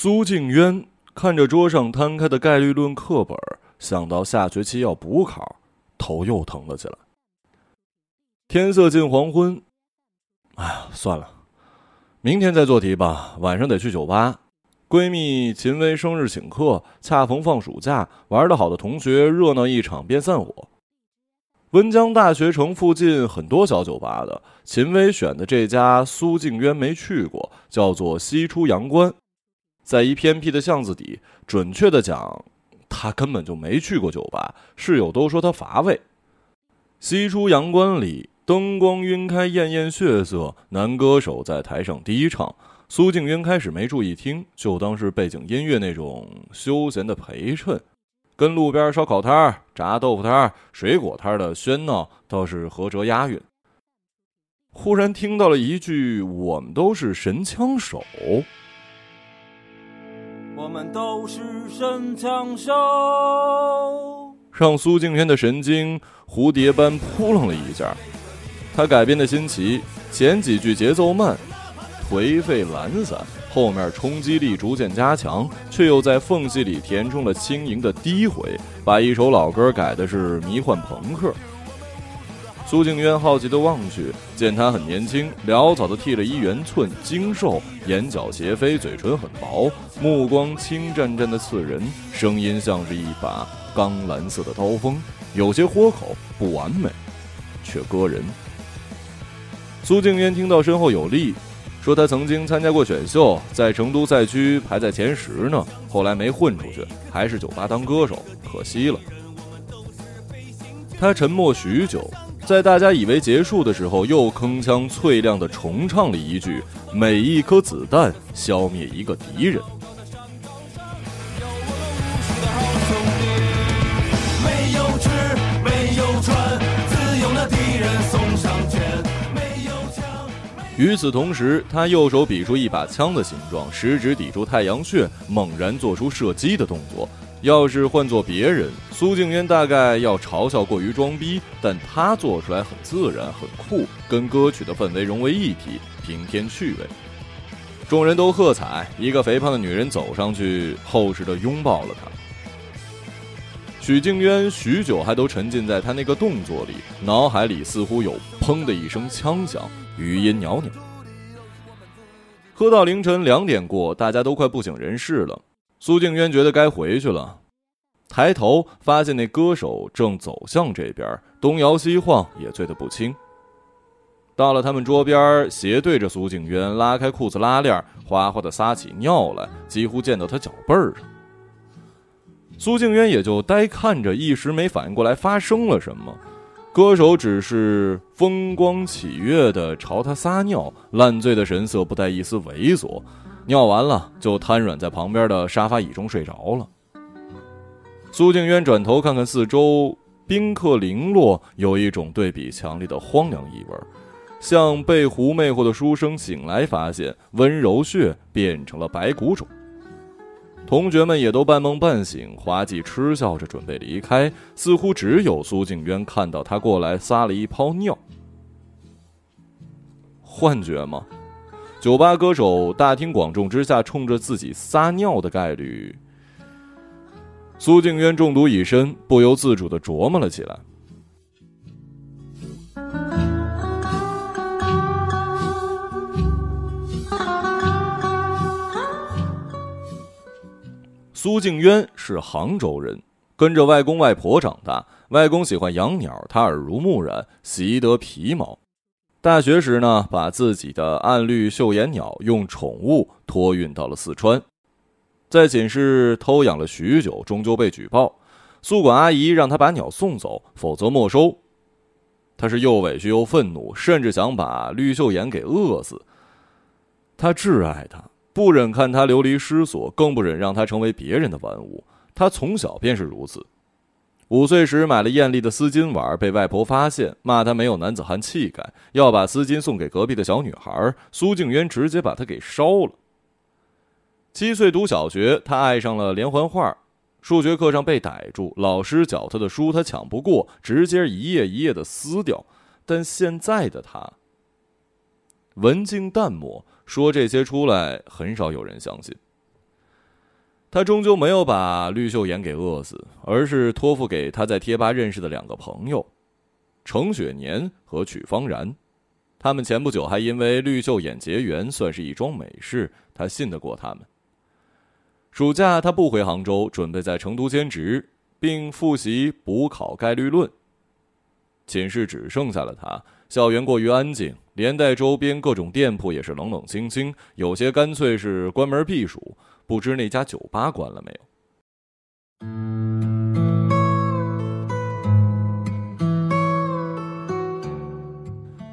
苏静渊看着桌上摊开的概率论课本，想到下学期要补考，头又疼了起来。天色近黄昏，哎呀，算了，明天再做题吧。晚上得去酒吧，闺蜜秦薇生日请客，恰逢放暑假，玩得好的同学热闹一场便散伙。温江大学城附近很多小酒吧的，秦薇选的这家苏静渊没去过，叫做西出阳关，在一偏僻的巷子底。准确的讲，他根本就没去过酒吧，室友都说他乏味。西出阳关里。灯光晕开，艳艳血色。男歌手在台上低唱，苏静渊开始没注意听，就当是背景音乐那种休闲的陪衬，跟路边烧烤摊儿、炸豆腐摊儿、水果摊儿的喧闹倒是合辙押韵。忽然听到了一句：“我们都是神枪手。”我们都是神枪手，让苏静渊的神经蝴蝶般扑棱了一下。他改编的新奇，前几句节奏慢，颓废懒散，后面冲击力逐渐加强，却又在缝隙里填充了轻盈的低回，把一首老歌改的是迷幻朋克。苏静渊好奇的望去，见他很年轻，潦草的剃了一圆寸，精瘦，眼角斜飞，嘴唇很薄，目光清湛湛的刺人，声音像是一把钢蓝色的刀锋，有些豁口，不完美，却割人。苏静渊听到身后有力，说他曾经参加过选秀，在成都赛区排在前十呢，后来没混出去，还是酒吧当歌手，可惜了。他沉默许久，在大家以为结束的时候，又铿锵脆亮的重唱了一句：“每一颗子弹消灭一个敌人。”，与此同时，他右手比出一把枪的形状，食指抵住太阳穴，猛然做出射击的动作。要是换做别人，苏静渊大概要嘲笑过于装逼，但他做出来很自然、很酷，跟歌曲的氛围融为一体，平添趣味。众人都喝彩，一个肥胖的女人走上去，厚实的拥抱了他。许静渊许久还都沉浸在他那个动作里，脑海里似乎有“砰”的一声枪响。余音袅袅，喝到凌晨两点过，大家都快不省人事了。苏静渊觉得该回去了，抬头发现那歌手正走向这边，东摇西晃，也醉得不轻。到了他们桌边，斜对着苏静渊，拉开裤子拉链，哗哗的撒起尿来，几乎溅到他脚背儿上。苏静渊也就呆看着，一时没反应过来发生了什么。歌手只是风光喜悦的朝他撒尿，烂醉的神色不带一丝猥琐。尿完了就瘫软在旁边的沙发椅中睡着了。苏静渊转头看看四周，宾客零落，有一种对比强烈的荒凉意味，像被狐魅惑的书生醒来发现温柔穴变成了白骨种。同学们也都半梦半醒，滑稽嗤笑着准备离开，似乎只有苏静渊看到他过来撒了一泡尿。幻觉吗？酒吧歌手大庭广众之下冲着自己撒尿的概率？苏静渊中毒已深，不由自主的琢磨了起来。苏静渊是杭州人，跟着外公外婆长大。外公喜欢养鸟，他耳濡目染，习得皮毛。大学时呢，把自己的暗绿绣眼鸟用宠物托运到了四川，在寝室偷养了许久，终究被举报。宿管阿姨让他把鸟送走，否则没收。他是又委屈又愤怒，甚至想把绿袖眼给饿死。他挚爱它。不忍看他流离失所，更不忍让他成为别人的玩物。他从小便是如此。五岁时买了艳丽的丝巾玩，被外婆发现，骂他没有男子汉气概，要把丝巾送给隔壁的小女孩。苏静渊直接把他给烧了。七岁读小学，他爱上了连环画，数学课上被逮住，老师教他的书他抢不过，直接一页一页的撕掉。但现在的他，文静淡漠。说这些出来，很少有人相信。他终究没有把绿秀妍给饿死，而是托付给他在贴吧认识的两个朋友，程雪年和曲方然。他们前不久还因为绿秀妍结缘，算是一桩美事。他信得过他们。暑假他不回杭州，准备在成都兼职，并复习补考概率论。寝室只剩下了他，校园过于安静，连带周边各种店铺也是冷冷清清，有些干脆是关门避暑。不知那家酒吧关了没有？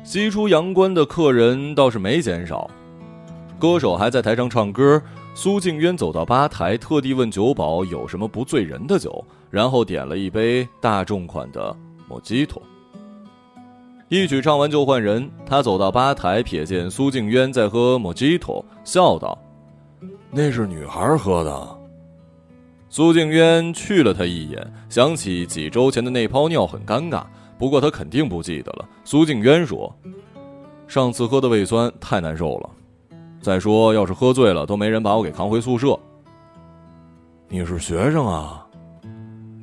西出阳关的客人倒是没减少，歌手还在台上唱歌。苏静渊走到吧台，特地问酒保有什么不醉人的酒，然后点了一杯大众款的莫吉托。一曲唱完就换人，他走到吧台，瞥见苏静渊在喝莫吉托，笑道。那是女孩喝的。苏静渊去了他一眼，想起几周前的那泡尿很尴尬，不过他肯定不记得了。苏静渊说：“上次喝的胃酸太难受了，再说要是喝醉了，都没人把我给扛回宿舍。”你是学生啊？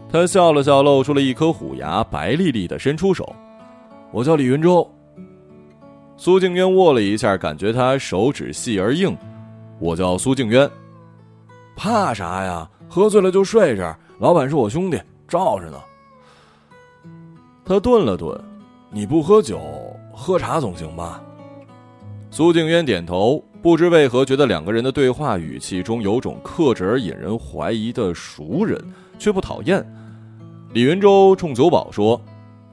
他笑了笑，露出了一颗虎牙，白丽丽的伸出手：“我叫李云洲。”苏静渊握了一下，感觉他手指细而硬。我叫苏静渊，怕啥呀？喝醉了就睡这儿。老板是我兄弟，罩着呢。他顿了顿，你不喝酒，喝茶总行吧？苏静渊点头，不知为何觉得两个人的对话语气中有种克制而引人怀疑的熟人，却不讨厌。李云洲冲酒保说：“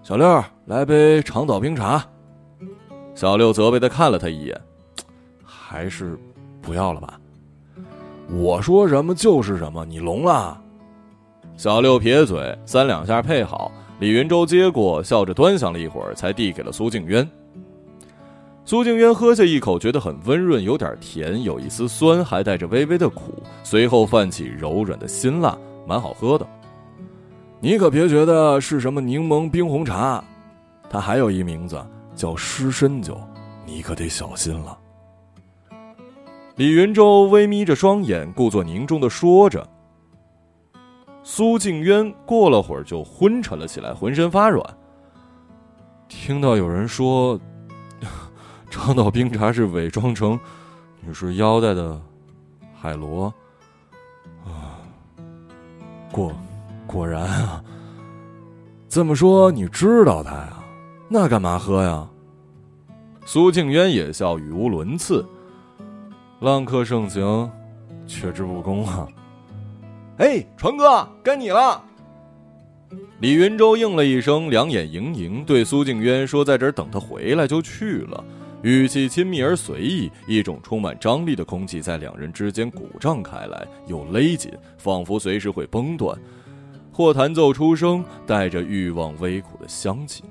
小六，来杯长岛冰茶。”小六责备的看了他一眼，还是。不要了吧，我说什么就是什么，你聋了？小六撇嘴，三两下配好。李云洲接过，笑着端详了一会儿，才递给了苏静渊。苏静渊喝下一口，觉得很温润，有点甜，有一丝酸，还带着微微的苦，随后泛起柔软的辛辣，蛮好喝的。你可别觉得是什么柠檬冰红茶，它还有一名字叫湿身酒，你可得小心了。李云洲微眯着双眼，故作凝重的说着。苏静渊过了会儿就昏沉了起来，浑身发软。听到有人说，长岛冰茶是伪装成女士腰带的海螺，啊，果果然啊。这么说你知道他呀？那干嘛喝呀？苏静渊也笑，语无伦次。浪客盛行，却之不恭啊！哎，传哥，该你了。李云洲应了一声，两眼盈盈，对苏静渊说：“在这儿等他回来就去了。”语气亲密而随意，一种充满张力的空气在两人之间鼓胀开来，又勒紧，仿佛随时会崩断。或弹奏出声，带着欲望微苦的香气。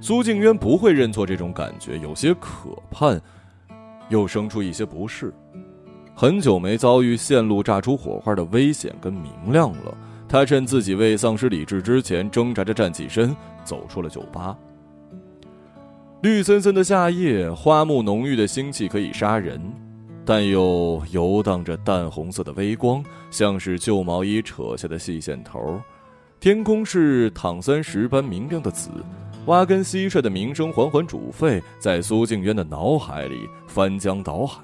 苏静渊不会认错这种感觉，有些可盼。又生出一些不适，很久没遭遇线路炸出火花的危险跟明亮了。他趁自己未丧失理智之前，挣扎着站起身，走出了酒吧。绿森森的夏夜，花木浓郁的腥气可以杀人，但又游荡着淡红色的微光，像是旧毛衣扯下的细线头。天空是躺三石般明亮的紫。挖根蟋蟀的鸣声缓缓煮沸，在苏静渊的脑海里翻江倒海。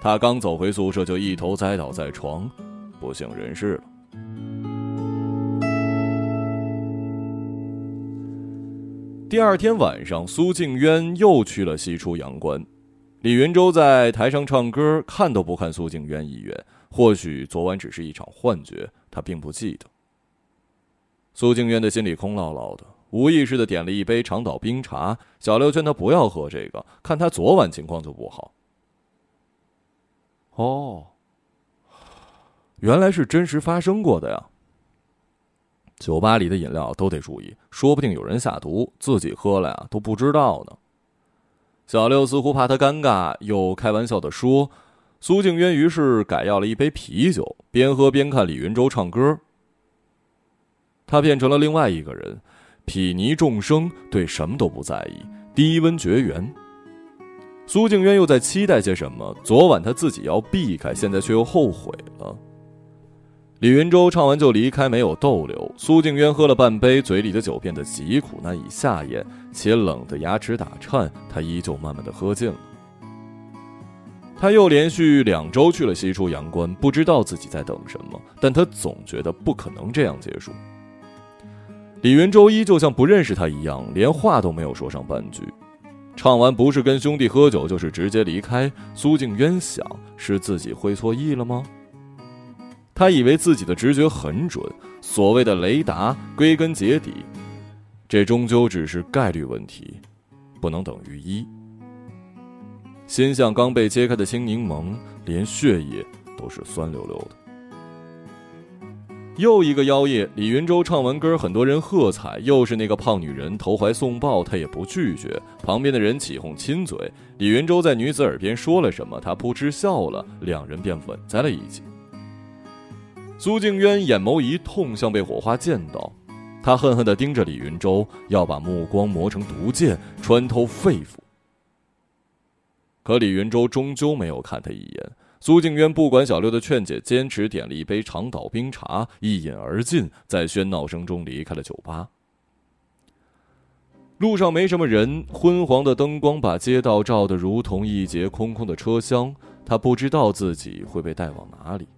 他刚走回宿舍，就一头栽倒在床，不省人事了。第二天晚上，苏静渊又去了西出阳关。李云洲在台上唱歌，看都不看苏静渊一眼。或许昨晚只是一场幻觉，他并不记得。苏静渊的心里空落落的。无意识的点了一杯长岛冰茶，小六劝他不要喝这个，看他昨晚情况就不好。哦，原来是真实发生过的呀。酒吧里的饮料都得注意，说不定有人下毒，自己喝了呀都不知道呢。小六似乎怕他尴尬，又开玩笑的说：“苏静渊于是改要了一杯啤酒，边喝边看李云洲唱歌。他变成了另外一个人。”睥睨众生，对什么都不在意，低温绝缘。苏静渊又在期待些什么？昨晚他自己要避开，现在却又后悔了。李云洲唱完就离开，没有逗留。苏静渊喝了半杯，嘴里的酒变得极苦，难以下咽，且冷得牙齿打颤。他依旧慢慢的喝尽了。他又连续两周去了西出阳关，不知道自己在等什么，但他总觉得不可能这样结束。李云洲依旧像不认识他一样，连话都没有说上半句。唱完不是跟兄弟喝酒，就是直接离开。苏静渊想，是自己会错意了吗？他以为自己的直觉很准，所谓的雷达，归根结底，这终究只是概率问题，不能等于一。心像刚被揭开的青柠檬，连血液都是酸溜溜的。又一个妖夜，李云洲唱完歌，很多人喝彩。又是那个胖女人投怀送抱，他也不拒绝。旁边的人起哄亲嘴，李云洲在女子耳边说了什么，她扑哧笑了，两人便吻在了一起。苏静渊眼眸一痛，像被火花溅到，他恨恨地盯着李云洲，要把目光磨成毒箭，穿透肺腑。可李云洲终究没有看他一眼。苏静渊不管小六的劝解，坚持点了一杯长岛冰茶，一饮而尽，在喧闹声中离开了酒吧。路上没什么人，昏黄的灯光把街道照得如同一节空空的车厢。他不知道自己会被带往哪里，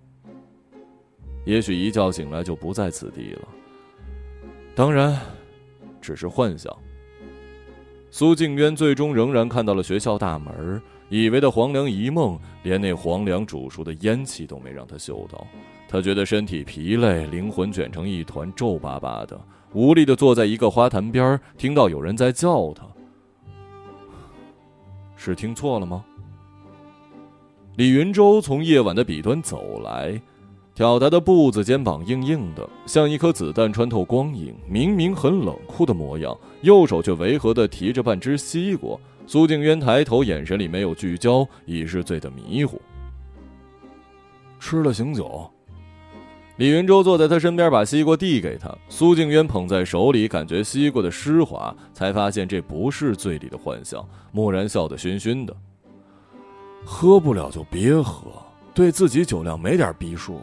也许一觉醒来就不在此地了。当然，只是幻想。苏静渊最终仍然看到了学校大门。以为的黄粱一梦，连那黄粱煮熟的烟气都没让他嗅到。他觉得身体疲累，灵魂卷成一团，皱巴巴的，无力的坐在一个花坛边听到有人在叫他。是听错了吗？李云洲从夜晚的彼端走来，挑打的步子，肩膀硬硬的，像一颗子弹穿透光影。明明很冷酷的模样，右手却违和的提着半只西瓜。苏静渊抬头，眼神里没有聚焦，已是醉得迷糊。吃了醒酒，李云洲坐在他身边，把西瓜递给他。苏静渊捧在手里，感觉西瓜的湿滑，才发现这不是醉里的幻象，蓦然笑得醺醺的。喝不了就别喝，对自己酒量没点逼数，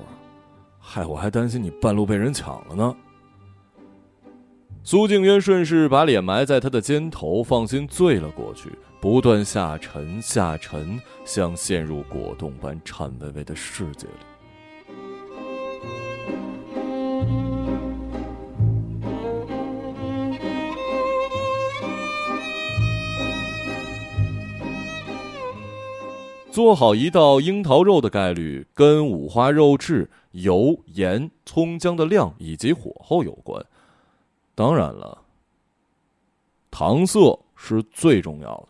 害我还担心你半路被人抢了呢。苏静渊顺势把脸埋在他的肩头，放心醉了过去，不断下沉下沉，像陷入果冻般颤巍巍的世界里。做好一道樱桃肉的概率跟五花肉质、油、盐、葱姜的量以及火候有关。当然了，糖色是最重要的。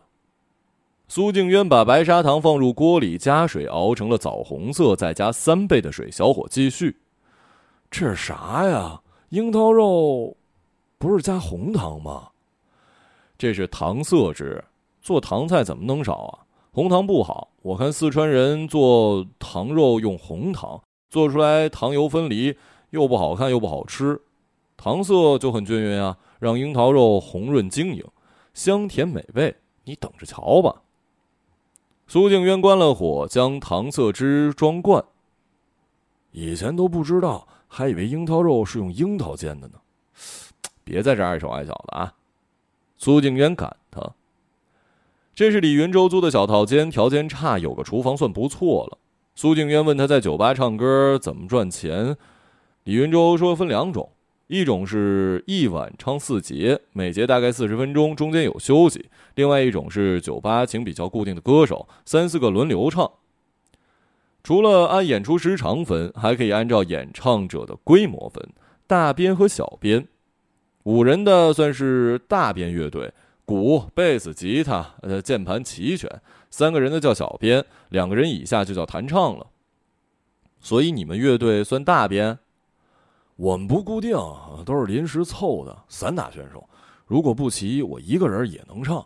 苏静渊把白砂糖放入锅里，加水熬成了枣红色，再加三倍的水，小火继续。这是啥呀？樱桃肉不是加红糖吗？这是糖色汁，做糖菜怎么能少啊？红糖不好，我看四川人做糖肉用红糖，做出来糖油分离，又不好看又不好吃。糖色就很均匀啊，让樱桃肉红润晶莹，香甜美味。你等着瞧吧。苏静渊关了火，将糖色汁装罐。以前都不知道，还以为樱桃肉是用樱桃煎的呢。别在这碍手碍脚的啊！苏静渊赶他。这是李云洲租的小套间，条件差，有个厨房算不错了。苏静渊问他在酒吧唱歌怎么赚钱，李云洲说分两种。一种是一晚唱四节，每节大概四十分钟，中间有休息；另外一种是酒吧请比较固定的歌手，三四个轮流唱。除了按演出时长分，还可以按照演唱者的规模分，大编和小编。五人的算是大编乐队，鼓、贝斯、吉他、呃键盘齐全；三个人的叫小编，两个人以下就叫弹唱了。所以你们乐队算大编？我们不固定，都是临时凑的散打选手。如果不齐，我一个人也能唱。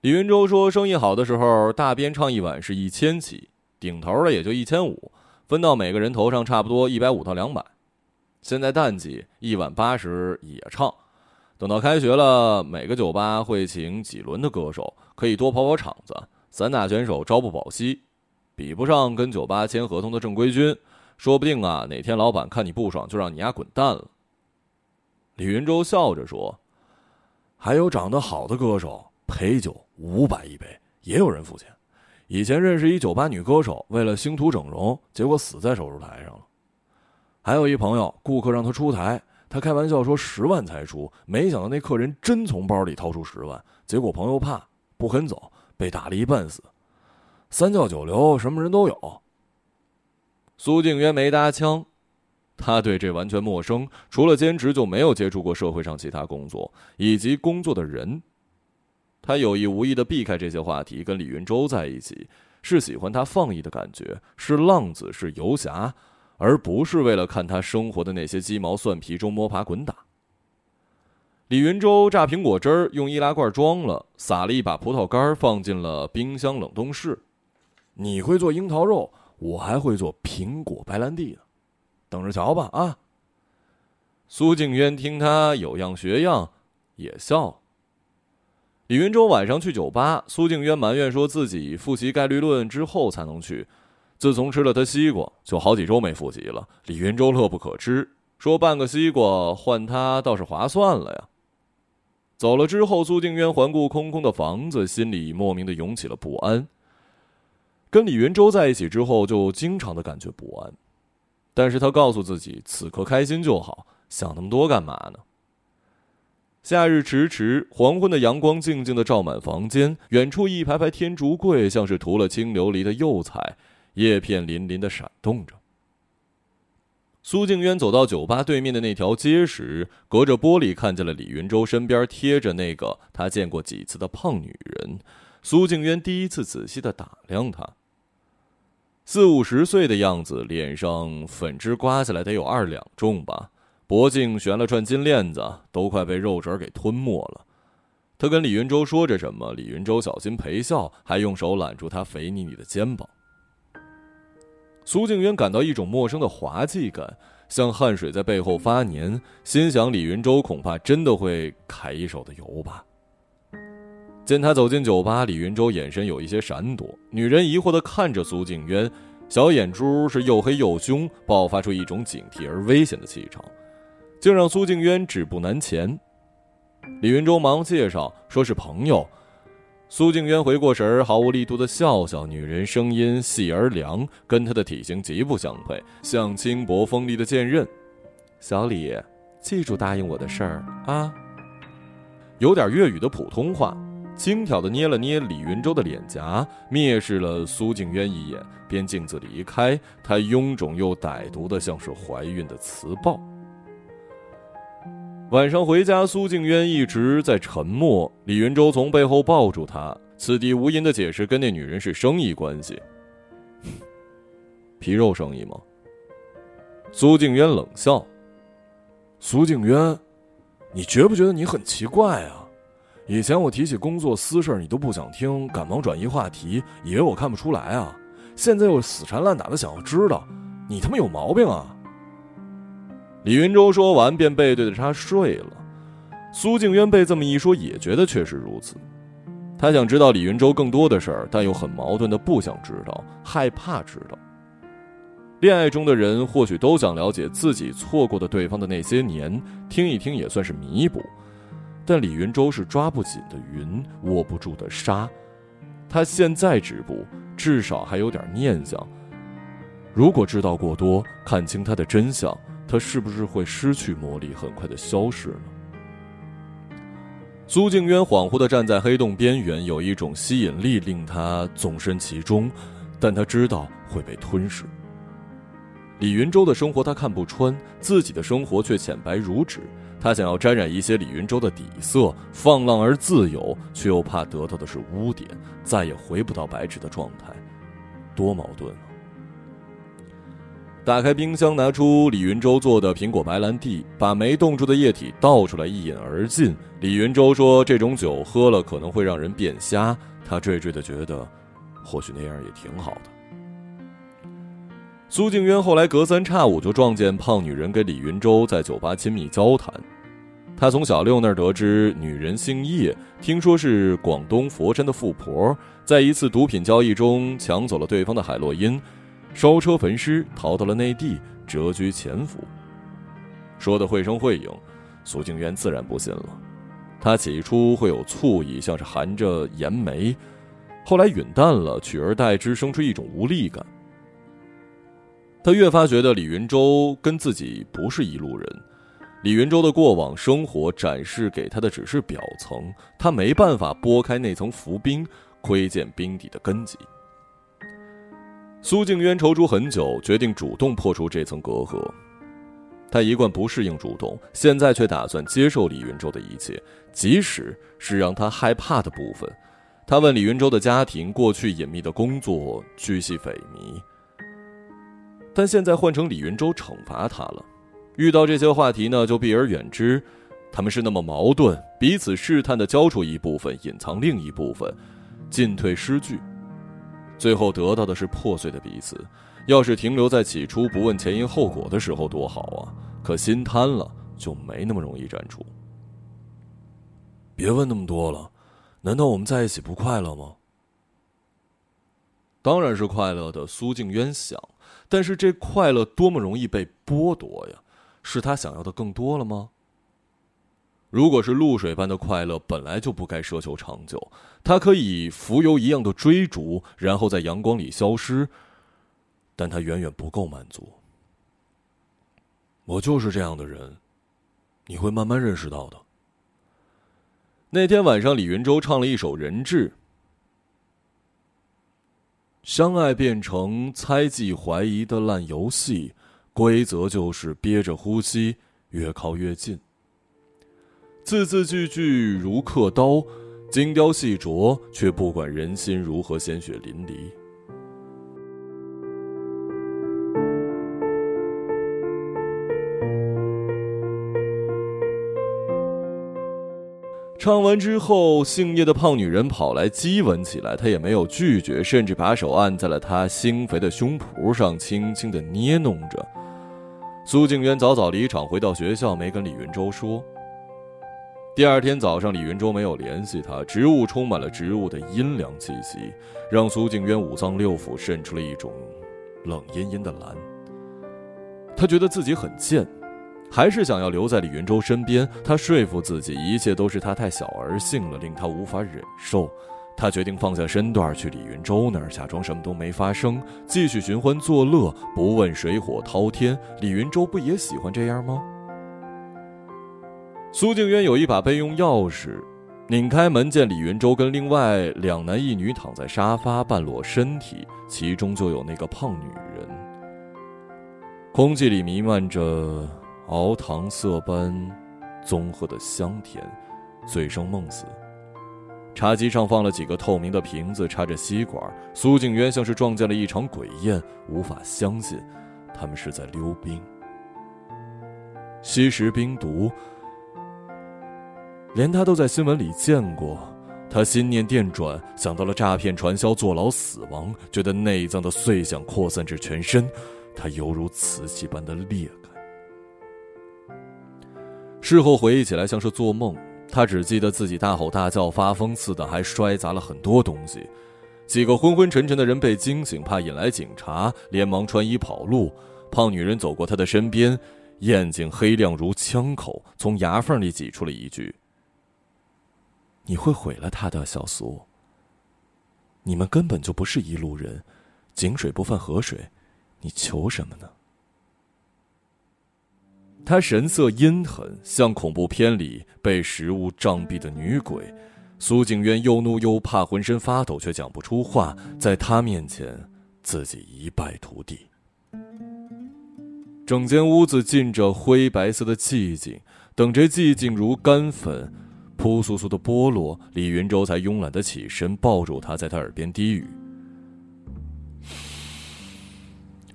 李云洲说：“生意好的时候，大编唱一晚是一千起，顶头的也就一千五，分到每个人头上差不多一百五到两百。现在淡季，一晚八十也唱，等到开学了，每个酒吧会请几轮的歌手，可以多跑跑场子。散打选手朝不保夕，比不上跟酒吧签合同的正规军。说不定啊，哪天老板看你不爽，就让你丫滚蛋了。李云洲笑着说：“还有长得好的歌手，陪酒五百一杯，也有人付钱。以前认识一酒吧女歌手，为了星途整容，结果死在手术台上了。还有一朋友，顾客让他出台。”他开玩笑说十万才出，没想到那客人真从包里掏出十万，结果朋友怕不肯走，被打了一半死。三教九流，什么人都有。苏静渊没搭腔，他对这完全陌生，除了兼职就没有接触过社会上其他工作以及工作的人。他有意无意的避开这些话题，跟李云洲在一起，是喜欢他放逸的感觉，是浪子，是游侠。而不是为了看他生活的那些鸡毛蒜皮中摸爬滚打。李云洲榨苹果汁儿，用易拉罐装了，撒了一把葡萄干，放进了冰箱冷冻室。你会做樱桃肉，我还会做苹果白兰地呢，等着瞧吧啊！苏静渊听他有样学样，也笑了。李云洲晚上去酒吧，苏静渊埋怨说自己复习概率论之后才能去。自从吃了他西瓜，就好几周没复习了。李云洲乐不可支，说半个西瓜换他倒是划算了呀。走了之后，苏静渊环顾空空的房子，心里莫名的涌起了不安。跟李云洲在一起之后，就经常的感觉不安，但是他告诉自己，此刻开心就好，想那么多干嘛呢？夏日迟迟，黄昏的阳光静静的照满房间，远处一排排天竺柜，像是涂了青琉璃的釉彩。叶片粼粼的闪动着。苏静渊走到酒吧对面的那条街时，隔着玻璃看见了李云洲身边贴着那个他见过几次的胖女人。苏静渊第一次仔细的打量她，四五十岁的样子，脸上粉脂刮下来得有二两重吧，脖颈悬了串金链子，都快被肉褶给吞没了。他跟李云洲说着什么，李云洲小心陪笑，还用手揽住他肥腻腻的肩膀。苏静渊感到一种陌生的滑稽感，像汗水在背后发黏，心想李云洲恐怕真的会揩一手的油吧。见他走进酒吧，李云洲眼神有一些闪躲，女人疑惑地看着苏静渊，小眼珠是又黑又凶，爆发出一种警惕而危险的气场，竟让苏静渊止步难前。李云洲忙介绍说是朋友。苏静渊回过神儿，毫无力度的笑笑。女人声音细而凉，跟她的体型极不相配，像轻薄锋利的剑刃。小李，记住答应我的事儿啊！有点粤语的普通话，轻佻的捏了捏李云洲的脸颊，蔑视了苏静渊一眼，便径自离开。他臃肿又歹毒的，像是怀孕的雌豹。晚上回家，苏静渊一直在沉默。李云洲从背后抱住他，此地无银的解释跟那女人是生意关系，皮肉生意吗？苏静渊冷笑。苏静渊，你觉不觉得你很奇怪啊？以前我提起工作私事你都不想听，赶忙转移话题，以为我看不出来啊。现在又死缠烂打的想要知道，你他妈有毛病啊！李云洲说完，便背对着他睡了。苏静渊被这么一说，也觉得确实如此。他想知道李云洲更多的事儿，但又很矛盾的不想知道，害怕知道。恋爱中的人或许都想了解自己错过的对方的那些年，听一听也算是弥补。但李云洲是抓不紧的云，握不住的沙。他现在止步，至少还有点念想。如果知道过多，看清他的真相。他是不是会失去魔力，很快的消失呢？苏静渊恍惚的站在黑洞边缘，有一种吸引力令他纵身其中，但他知道会被吞噬。李云洲的生活他看不穿，自己的生活却浅白如纸。他想要沾染一些李云洲的底色，放浪而自由，却又怕得到的是污点，再也回不到白纸的状态，多矛盾啊！打开冰箱，拿出李云洲做的苹果白兰地，把没冻住的液体倒出来，一饮而尽。李云洲说：“这种酒喝了可能会让人变瞎。”他惴惴的觉得，或许那样也挺好的。苏静渊后来隔三差五就撞见胖女人跟李云洲在酒吧亲密交谈，他从小六那儿得知，女人姓叶，听说是广东佛山的富婆，在一次毒品交易中抢走了对方的海洛因，烧车焚尸，逃到了内地，谪居潜伏。说的绘声绘影，苏静渊自然不信了。他起初会有醋意，像是含着盐梅，后来允淡了，取而代之生出一种无力感。他越发觉得李云洲跟自己不是一路人。李云洲的过往生活展示给他的只是表层，他没办法拨开那层浮冰，窥见冰底的根基。苏静渊踌躇很久，决定主动破除这层隔阂。他一贯不适应主动，现在却打算接受李云洲的一切，即使是让他害怕的部分。他问李云洲的家庭、过去隐秘的工作，巨细匪靡。但现在换成李云洲惩罚他了。遇到这些话题呢，就避而远之。他们是那么矛盾，彼此试探的交出一部分，隐藏另一部分，进退失据，最后得到的是破碎的彼此。要是停留在起初不问前因后果的时候多好啊！可心贪了，就没那么容易站住。别问那么多了，难道我们在一起不快乐吗？当然是快乐的。苏静渊想，但是这快乐多么容易被剥夺呀！是他想要的更多了吗？如果是露水般的快乐，本来就不该奢求长久。他可以浮游一样的追逐，然后在阳光里消失，但他远远不够满足。我就是这样的人，你会慢慢认识到的。那天晚上，李云洲唱了一首《人质》，相爱变成猜忌怀疑的烂游戏。规则就是憋着呼吸，越靠越近。字字句句如刻刀，精雕细琢，却不管人心如何鲜血淋漓。唱完之后，姓叶的胖女人跑来激吻起来，他也没有拒绝，甚至把手按在了她心肥的胸脯上，轻轻的捏弄着。苏静渊早早离场，回到学校，没跟李云洲说。第二天早上，李云洲没有联系他，植物充满了植物的阴凉气息，让苏静渊五脏六腑渗出了一种冷阴阴的蓝。他觉得自己很贱，还是想要留在李云洲身边。他说服自己，一切都是他太小儿性了，令他无法忍受。他决定放下身段去李云洲那儿，假装什么都没发生，继续寻欢作乐，不问水火滔天。李云洲不也喜欢这样吗？苏静渊有一把备用钥匙，拧开门见李云洲跟另外两男一女躺在沙发，半裸身体，其中就有那个胖女人。空气里弥漫着熬糖色般综合的香甜，醉生梦死。茶几上放了几个透明的瓶子，插着吸管。苏静渊像是撞见了一场鬼宴，无法相信，他们是在溜冰。吸食冰毒，连他都在新闻里见过。他心念电转，想到了诈骗、传销、坐牢、死亡，觉得内脏的碎响扩散至全身，他犹如瓷器般的裂。事后回忆起来，像是做梦。他只记得自己大吼大叫、发疯似的，还摔砸了很多东西。几个昏昏沉沉的人被惊醒，怕引来警察，连忙穿衣跑路。胖女人走过他的身边，眼睛黑亮如枪口，从牙缝里挤出了一句：“你会毁了他的，小苏。你们根本就不是一路人，井水不犯河水，你求什么呢？”他神色阴狠，像恐怖片里被食物障蔽的女鬼。苏景渊又怒又怕，浑身发抖，却讲不出话。在他面前，自己一败涂地。整间屋子浸着灰白色的寂静，等这寂静如干粉，扑簌簌的剥落，李云洲才慵懒的起身，抱住他，在他耳边低语：“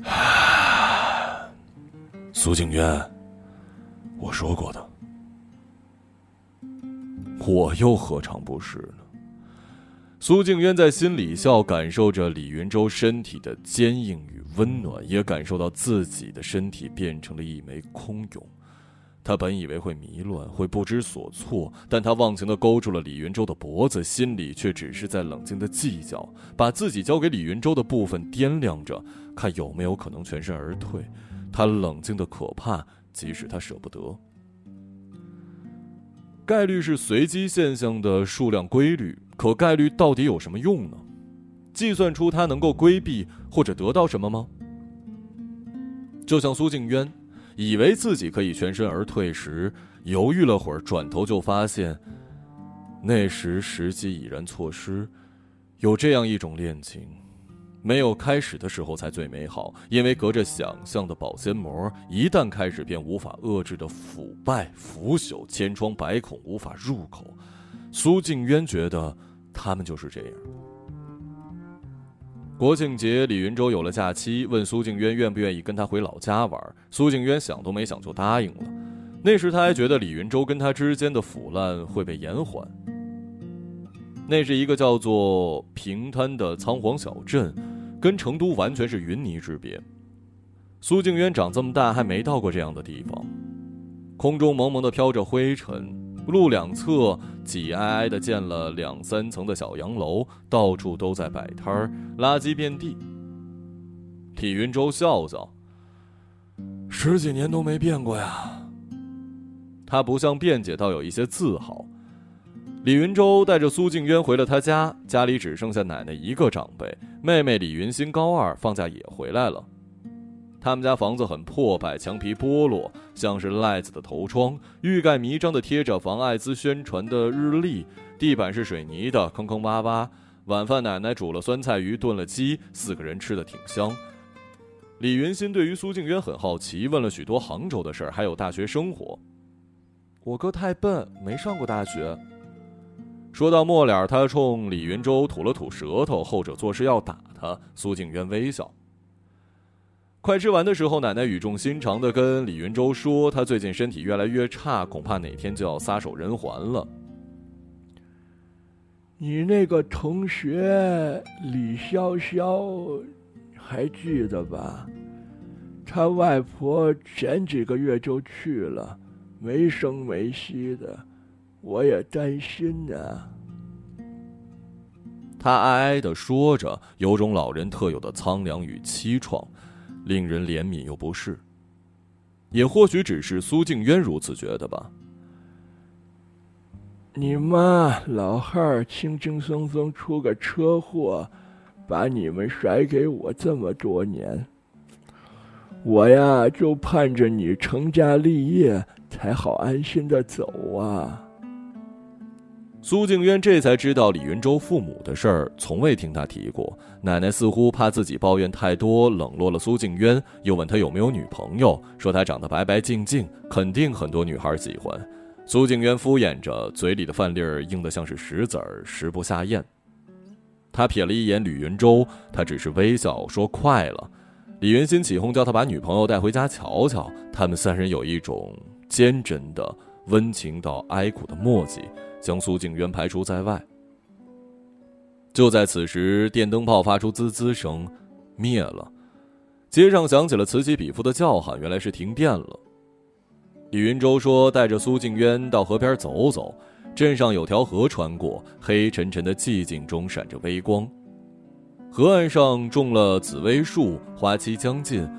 苏景渊。”我说过的，我又何尝不是呢？苏静渊在心里笑，感受着李云洲身体的坚硬与温暖，也感受到自己的身体变成了一枚空蛹。他本以为会迷乱，会不知所措，但他忘情地勾住了李云洲的脖子，心里却只是在冷静地计较，把自己交给李云洲的部分掂量着，看有没有可能全身而退。他冷静的可怕，即使他舍不得。概率是随机现象的数量规律，可概率到底有什么用呢？计算出它能够规避或者得到什么吗？就像苏静渊。以为自己可以全身而退时，犹豫了会儿，转头就发现，那时时机已然错失。有这样一种恋情，没有开始的时候才最美好，因为隔着想象的保鲜膜，一旦开始便无法遏制的腐败腐朽，千疮百孔，无法入口。苏静渊觉得他们就是这样。国庆节，李云洲有了假期，问苏静渊愿不愿意跟他回老家玩。苏静渊想都没想就答应了。那时他还觉得李云洲跟他之间的腐烂会被延缓。那是一个叫做平滩的仓皇小镇，跟成都完全是云泥之别。苏静渊长这么大还没到过这样的地方，空中蒙蒙的飘着灰尘。路两侧挤挨挨的建了两三层的小洋楼，到处都在摆摊儿，垃圾遍地。李云洲笑笑：“十几年都没变过呀。”他不像辩解，倒有一些自豪。李云洲带着苏静渊回了他家，家里只剩下奶奶一个长辈，妹妹李云欣高二，放假也回来了。他们家房子很破败，墙皮剥落，像是赖子的头疮，欲盖弥彰地贴着防艾滋宣传的日历。地板是水泥的，坑坑洼洼。晚饭奶奶煮了酸菜鱼，炖了鸡，四个人吃的挺香。李云欣对于苏静渊很好奇，问了许多杭州的事儿，还有大学生活。我哥太笨，没上过大学。说到末了，他冲李云洲吐了吐舌头，后者做事要打他。苏静渊微笑。快吃完的时候，奶奶语重心长地跟李云洲说：“他最近身体越来越差，恐怕哪天就要撒手人寰了。”你那个同学李潇潇，还记得吧？他外婆前几个月就去了，没声没息的，我也担心呢。他哀哀的说着，有种老人特有的苍凉与凄怆。令人怜悯又不适，也或许只是苏静渊如此觉得吧。你妈老汉儿轻轻松松出个车祸，把你们甩给我这么多年，我呀就盼着你成家立业，才好安心的走啊。苏静渊这才知道李云洲父母的事儿，从未听他提过。奶奶似乎怕自己抱怨太多，冷落了苏静渊，又问他有没有女朋友，说他长得白白净净，肯定很多女孩喜欢。苏静渊敷衍着，嘴里的饭粒儿硬得像是石子儿，食不下咽。他瞥了一眼李云洲，他只是微笑说快了。李云心起哄叫他把女朋友带回家瞧瞧，他们三人有一种坚贞的温情到哀苦的默契。将苏静渊排除在外。就在此时，电灯泡发出滋滋声，灭了。街上响起了此起彼伏的叫喊，原来是停电了。李云洲说：“带着苏静渊到河边走走，镇上有条河穿过，黑沉沉的寂静中闪着微光。河岸上种了紫薇树，花期将近，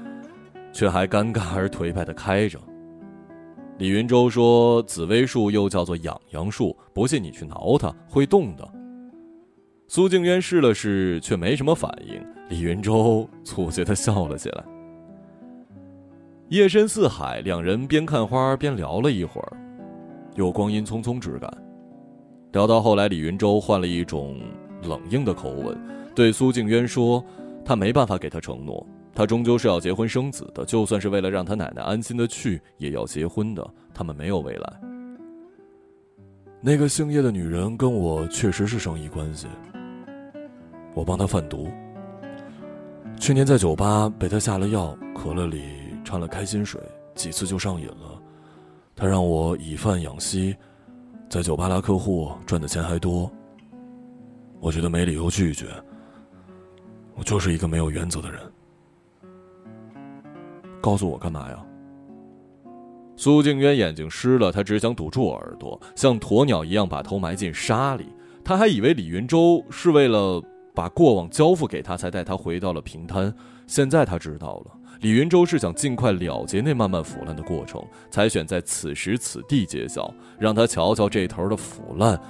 却还尴尬而颓败的开着。”李云洲说：“紫薇树又叫做痒痒树，不信你去挠它，会动的。”苏静渊试了试，却没什么反应。李云洲粗犷的笑了起来。夜深似海，两人边看花边聊了一会儿，有光阴匆匆之感。聊到后来，李云洲换了一种冷硬的口吻，对苏静渊说：“他没办法给他承诺。”他终究是要结婚生子的，就算是为了让他奶奶安心的去，也要结婚的。他们没有未来。那个姓叶的女人跟我确实是生意关系，我帮她贩毒。去年在酒吧被她下了药，可乐里掺了开心水，几次就上瘾了。她让我以贩养吸，在酒吧拉客户，赚的钱还多。我觉得没理由拒绝。我就是一个没有原则的人。告诉我干嘛呀？苏静渊眼睛湿了，他只想堵住耳朵，像鸵鸟一样把头埋进沙里。他还以为李云洲是为了把过往交付给他，才带他回到了平滩。现在他知道了，李云洲是想尽快了结那慢慢腐烂的过程，才选在此时此地揭晓，让他瞧瞧这头的腐烂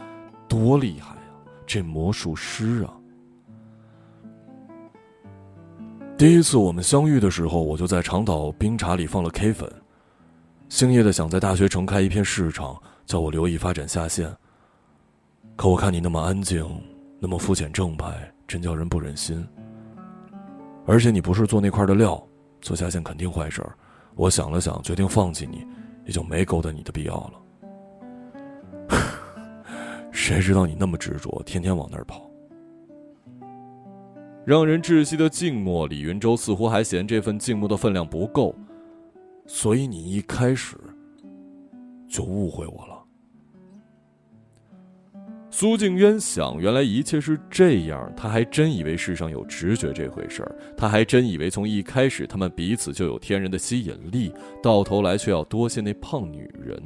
多厉害啊！这魔术师啊！第一次我们相遇的时候，我就在长岛冰茶里放了 K 粉，星夜的想在大学城开一片市场，叫我留意发展下线。可我看你那么安静，那么肤浅正派，真叫人不忍心。而且你不是做那块的料，做下线肯定坏事。我想了想，决定放弃你，也就没勾搭你的必要了。谁知道你那么执着，天天往那儿跑。让人窒息的静默，李云洲似乎还嫌这份静默的分量不够，所以你一开始就误会我了。苏静渊想，原来一切是这样，他还真以为世上有直觉这回事儿，他还真以为从一开始他们彼此就有天然的吸引力，到头来却要多谢那胖女人。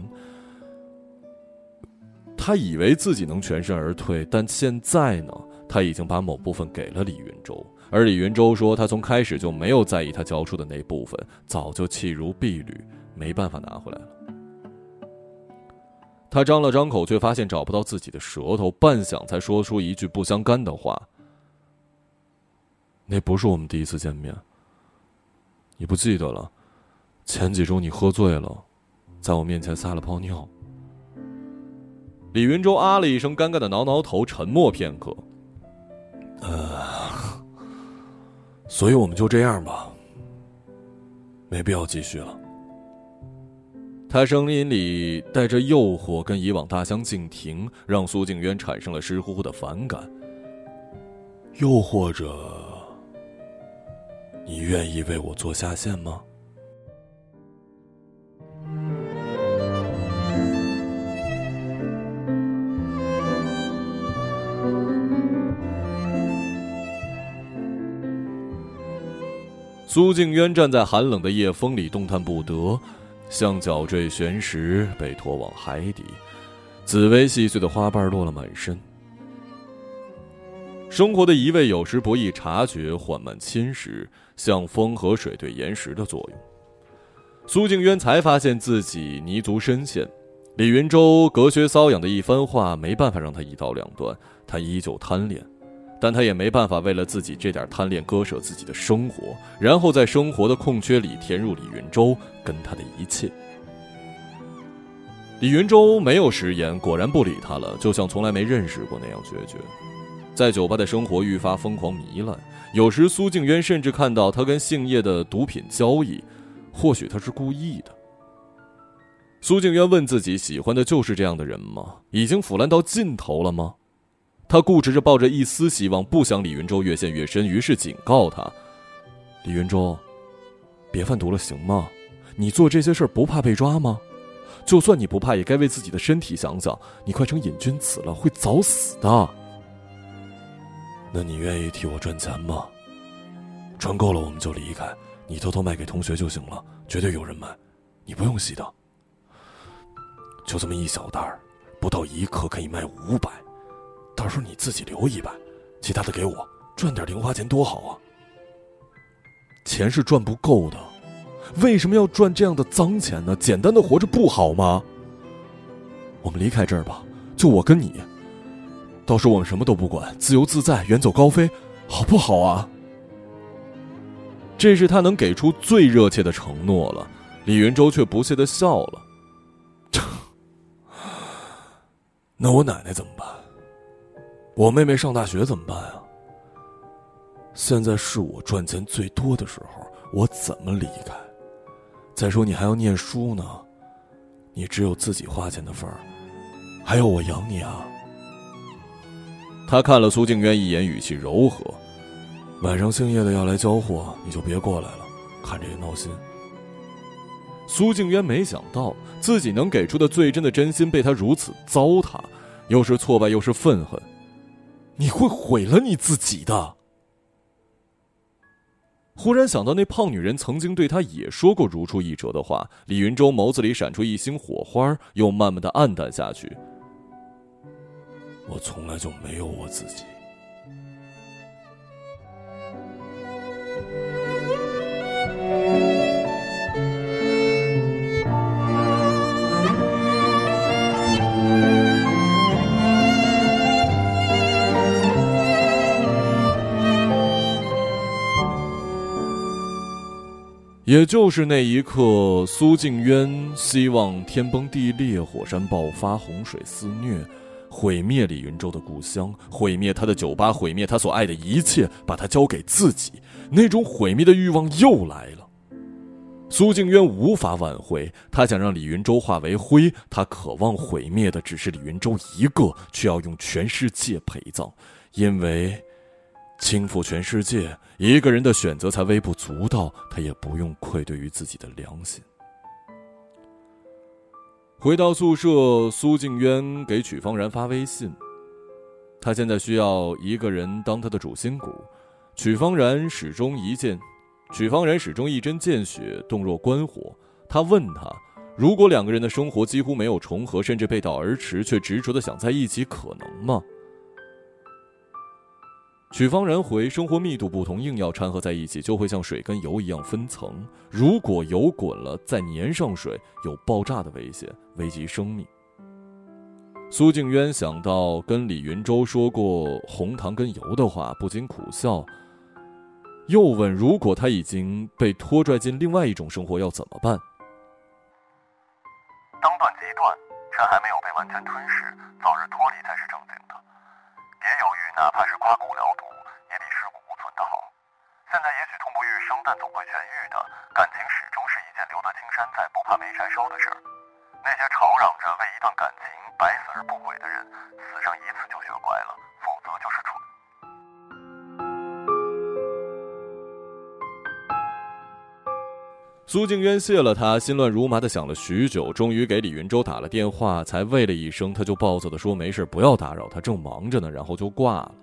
他以为自己能全身而退，但现在呢？他已经把某部分给了李云洲，而李云洲说他从开始就没有在意他交出的那部分，早就弃如敝履，没办法拿回来了。他张了张口，却发现找不到自己的舌头，半晌才说出一句不相干的话：“那不是我们第一次见面。你不记得了？前几周你喝醉了，在我面前撒了泡尿。”李云洲啊了一声，尴尬的挠挠头，沉默片刻。呃，所以我们就这样吧，没必要继续了。他声音里带着诱惑，跟以往大相径庭，让苏静渊产生了湿乎乎的反感。又或者，你愿意为我做下线吗？苏静渊站在寒冷的夜风里，动弹不得。像脚坠悬石，被拖往海底，紫薇细碎的花瓣落了满身。生活的移位有时不易察觉，缓慢侵蚀，像风和水对岩石的作用。苏静渊才发现自己泥足深陷。李云洲隔靴搔痒的一番话，没办法让他一刀两断。他依旧贪恋。但他也没办法为了自己这点贪恋割舍自己的生活，然后在生活的空缺里填入李云洲跟他的一切。李云洲没有食言，果然不理他了，就像从来没认识过那样决绝。在酒吧的生活愈发疯狂糜烂，有时苏静渊甚至看到他跟姓叶的毒品交易，或许他是故意的。苏静渊问自己：喜欢的就是这样的人吗？已经腐烂到尽头了吗？他固执着抱着一丝希望，不想李云洲越陷越深，于是警告他：“李云洲，别贩毒了，行吗？你做这些事不怕被抓吗？就算你不怕，也该为自己的身体想想。你快成瘾君子了，会早死的。那你愿意替我赚钱吗？赚够了我们就离开，你偷偷卖给同学就行了，绝对有人买，你不用洗的。就这么一小袋，不到一克可以卖五百。”到时候你自己留一百，其他的给我，赚点零花钱多好啊！钱是赚不够的，为什么要赚这样的脏钱呢？简单的活着不好吗？我们离开这儿吧，就我跟你。到时候我们什么都不管，自由自在，远走高飞，好不好啊？这是他能给出最热切的承诺了。李云洲却不屑的笑了。那我奶奶怎么办？我妹妹上大学怎么办啊？现在是我赚钱最多的时候，我怎么离开？再说你还要念书呢，你只有自己花钱的份儿，还要我养你啊？他看了苏静渊一眼，语气柔和：“晚上姓叶的要来交货，你就别过来了，看着也闹心。”苏静渊没想到自己能给出的最真的真心被他如此糟蹋，又是挫败又是愤恨。你会毁了你自己的。忽然想到那胖女人曾经对他也说过如出一辙的话，李云洲眸子里闪出一星火花，又慢慢的暗淡下去。我从来就没有我自己。也就是那一刻，苏静渊希望天崩地裂、火山爆发、洪水肆虐，毁灭李云洲的故乡，毁灭他的酒吧，毁灭他所爱的一切，把他交给自己。那种毁灭的欲望又来了。苏静渊无法挽回，他想让李云洲化为灰，他渴望毁灭的只是李云洲一个，却要用全世界陪葬，因为。倾覆全世界，一个人的选择才微不足道，他也不用愧对于自己的良心。回到宿舍，苏静渊给曲方然发微信，他现在需要一个人当他的主心骨。曲方然始终一剑，曲方然始终一针见血，动若观火。他问他，如果两个人的生活几乎没有重合，甚至背道而驰，却执着的想在一起，可能吗？曲方然回：生活密度不同，硬要掺和在一起，就会像水跟油一样分层。如果油滚了再粘上水，有爆炸的危险，危及生命。苏静渊想到跟李云洲说过红糖跟油的话，不禁苦笑。又问：如果他已经被拖拽进另外一种生活，要怎么办？当断即断，趁还没有被完全吞噬，早日脱离才是正经的。别犹豫，哪怕是刮骨疗毒，也比尸骨无存的好。现在也许痛不欲生，但总会痊愈的。感情始终是一件留得青山在，不怕没柴烧的事儿。那些吵嚷着为一段感情百死而不悔的人，死上一次就学乖了，否则就是蠢。苏静渊谢了他，心乱如麻的想了许久，终于给李云洲打了电话，才喂了一声，他就暴躁的说：“没事，不要打扰他，正忙着呢。”然后就挂了。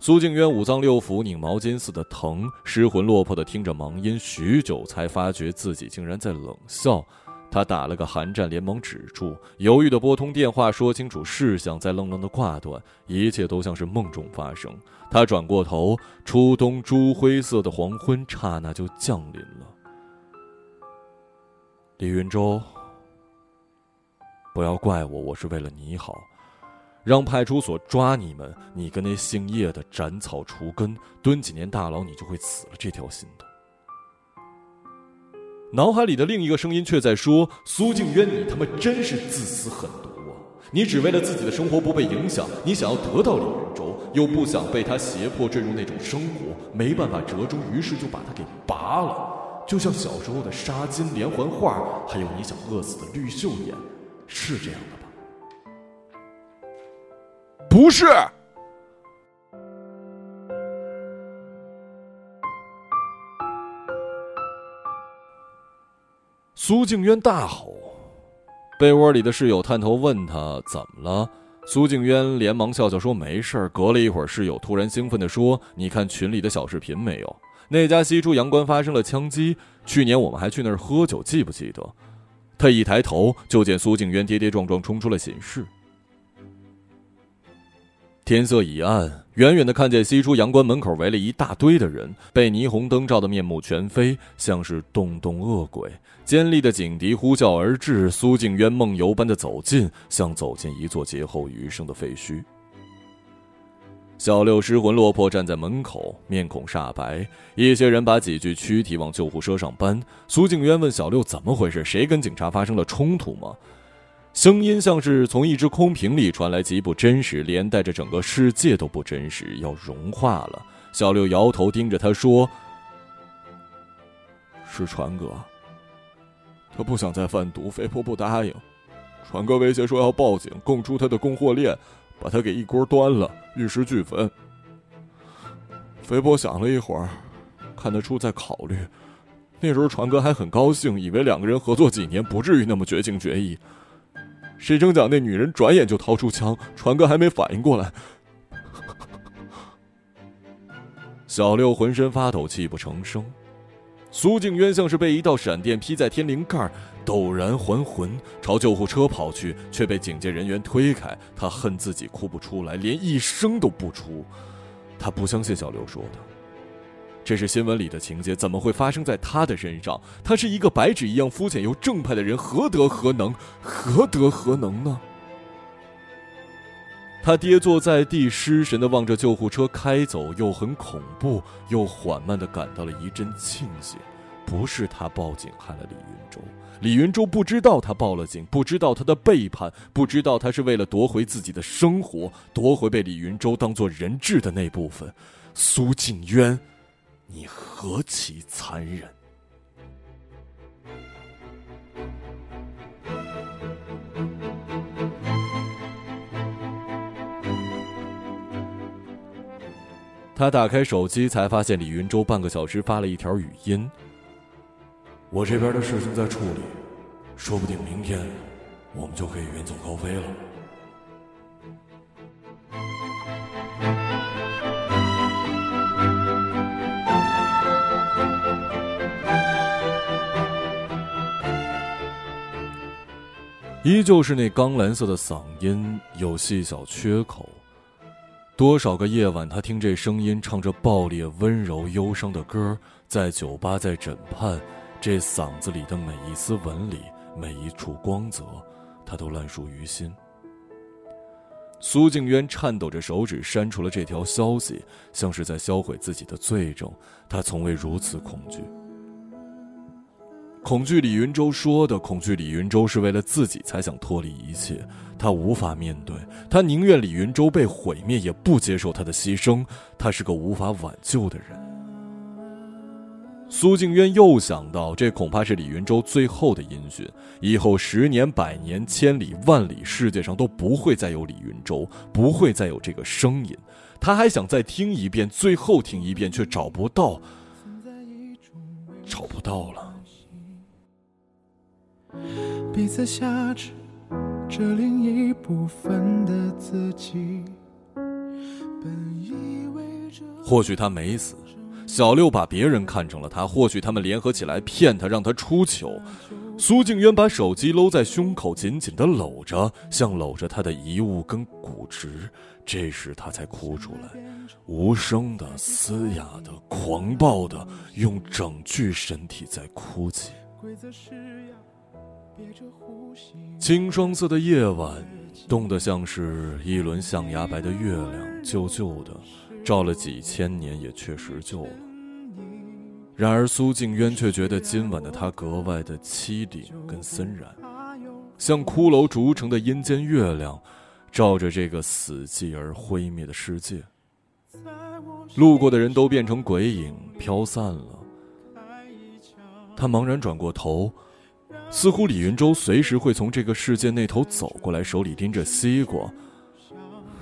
苏静渊五脏六腑拧毛巾似的疼，失魂落魄的听着忙音，许久才发觉自己竟然在冷笑。他打了个寒战，连忙止住，犹豫的拨通电话，说清楚事项，再愣愣的挂断。一切都像是梦中发生。他转过头，初冬朱灰色的黄昏刹那就降临了。李云洲，不要怪我，我是为了你好。让派出所抓你们，你跟那姓叶的斩草除根，蹲几年大牢，你就会死了这条心的。脑海里的另一个声音却在说：“苏静渊，你他妈真是自私狠毒啊！你只为了自己的生活不被影响，你想要得到李云洲，又不想被他胁迫坠入那种生活，没办法折中，于是就把他给拔了，就像小时候的纱巾、连环画，还有你想饿死的绿袖眼，是这样的吧。”不是。苏静渊大吼，被窝里的室友探头问他怎么了。苏静渊连忙笑笑说：“没事儿。”隔了一会儿，室友突然兴奋地说：“你看群里的小视频没有？那家西出阳关发生了枪击，去年我们还去那儿喝酒，记不记得？”他一抬头就见苏静渊跌跌撞撞冲出了寝室。天色已暗，远远的看见西出阳关门口围了一大堆的人，被霓虹灯照得面目全非，像是洞洞恶鬼。尖利的警笛呼啸而至，苏静渊梦游般的走近，像走进一座劫后余生的废墟。小六失魂落魄站在门口，面孔煞白。一些人把几具躯体往救护车上搬。苏静渊问小六怎么回事，谁跟警察发生了冲突吗？声音像是从一只空瓶里传来，极不真实，连带着整个世界都不真实，要融化了。小六摇头，盯着他说：“是传哥，他不想再贩毒，肥婆不答应。传哥威胁说要报警，供出他的供货链，把他给一锅端了，玉石俱焚。肥婆想了一会儿，看得出在考虑。那时候传哥还很高兴，以为两个人合作几年，不至于那么绝情绝义。”谁成想那女人转眼就掏出枪，传哥还没反应过来。小六浑身发抖，泣不成声。苏静渊像是被一道闪电劈在天灵盖，陡然还魂，朝救护车跑去，却被警戒人员推开。他恨自己哭不出来，连一声都不出。他不相信小六说的，这是新闻里的情节，怎么会发生在他的身上？他是一个白纸一样肤浅又正派的人，何德何能？何德何能呢？他跌坐在地，失神的望着救护车开走，又很恐怖，又缓慢的感到了一阵庆幸。不是他报警害了李云洲，李云洲不知道他报了警，不知道他的背叛，不知道他是为了夺回自己的生活，夺回被李云洲当做人质的那部分。苏静渊，你何其残忍！他打开手机，才发现李云洲半个小时发了一条语音。我这边的事情在处理，说不定明天我们就可以远走高飞了。依旧是那钢蓝色的嗓音，有细小缺口。多少个夜晚，他听这声音唱着爆裂、温柔、忧伤的歌，在酒吧，在枕畔，这嗓子里的每一丝纹理，每一处光泽，他都烂熟于心。苏静渊颤抖着手指删除了这条消息，像是在销毁自己的罪证。他从未如此恐惧。恐惧李云洲说的，恐惧李云洲是为了自己才想脱离一切，他无法面对，他宁愿李云洲被毁灭，也不接受他的牺牲。他是个无法挽救的人。苏静渊又想到，这恐怕是李云洲最后的音讯，以后十年、百年、千里、万里，世界上都不会再有李云洲，不会再有这个声音。他还想再听一遍，最后听一遍，却找不到，找不到了。彼此挟持这另一部分的自己。或许他没死，小六把别人看成了他。或许他们联合起来骗他，让他出糗。苏静渊把手机搂在胸口，紧紧的搂着，像搂着他的遗物跟骨殖。这时他才哭出来，无声的、嘶哑的、狂暴的，用整具身体在哭泣。青霜色的夜晚，冻得像是一轮象牙白的月亮，旧旧的，照了几千年也确实旧了。然而苏静渊却觉得今晚的他格外的凄厉跟森然，像骷髅逐成的阴间月亮，照着这个死寂而灰灭的世界。路过的人都变成鬼影飘散了。他茫然转过头。似乎李云洲随时会从这个世界那头走过来，手里拎着西瓜，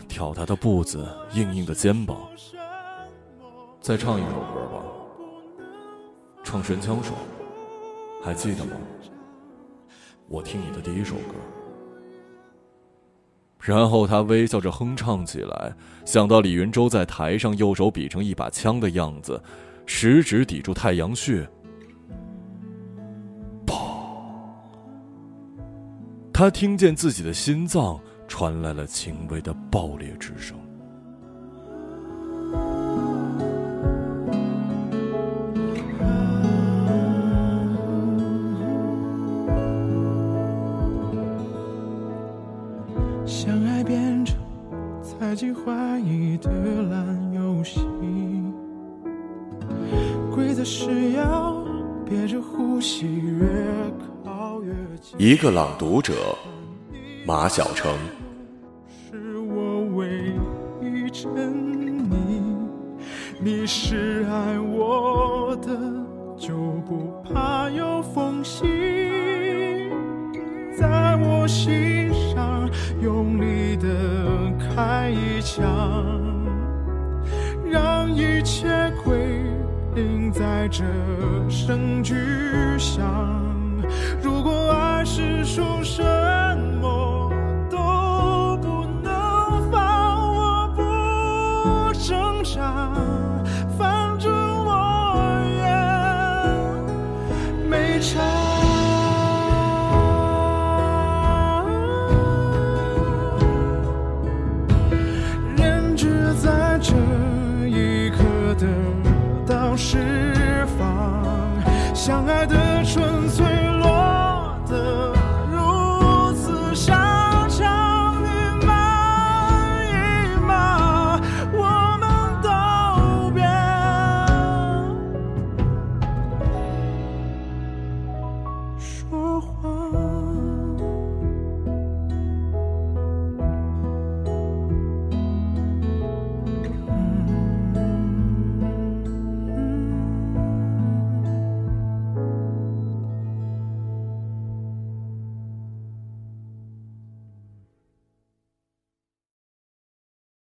挑他的步子，硬硬的肩膀。再唱一首歌吧，唱《神枪手》，还记得吗？我听你的第一首歌。然后他微笑着哼唱起来，想到李云洲在台上右手比成一把枪的样子，食指抵住太阳穴。他听见自己的心脏传来了轻微的爆裂之声。相爱变成猜忌怀疑的烂游戏，规则是要憋着呼吸越。一个朗读者，马晓成。是我唯一沉溺，你是爱我的，就不怕有缝隙，在我心上用力的开一枪，让一切归零在这声巨响。出声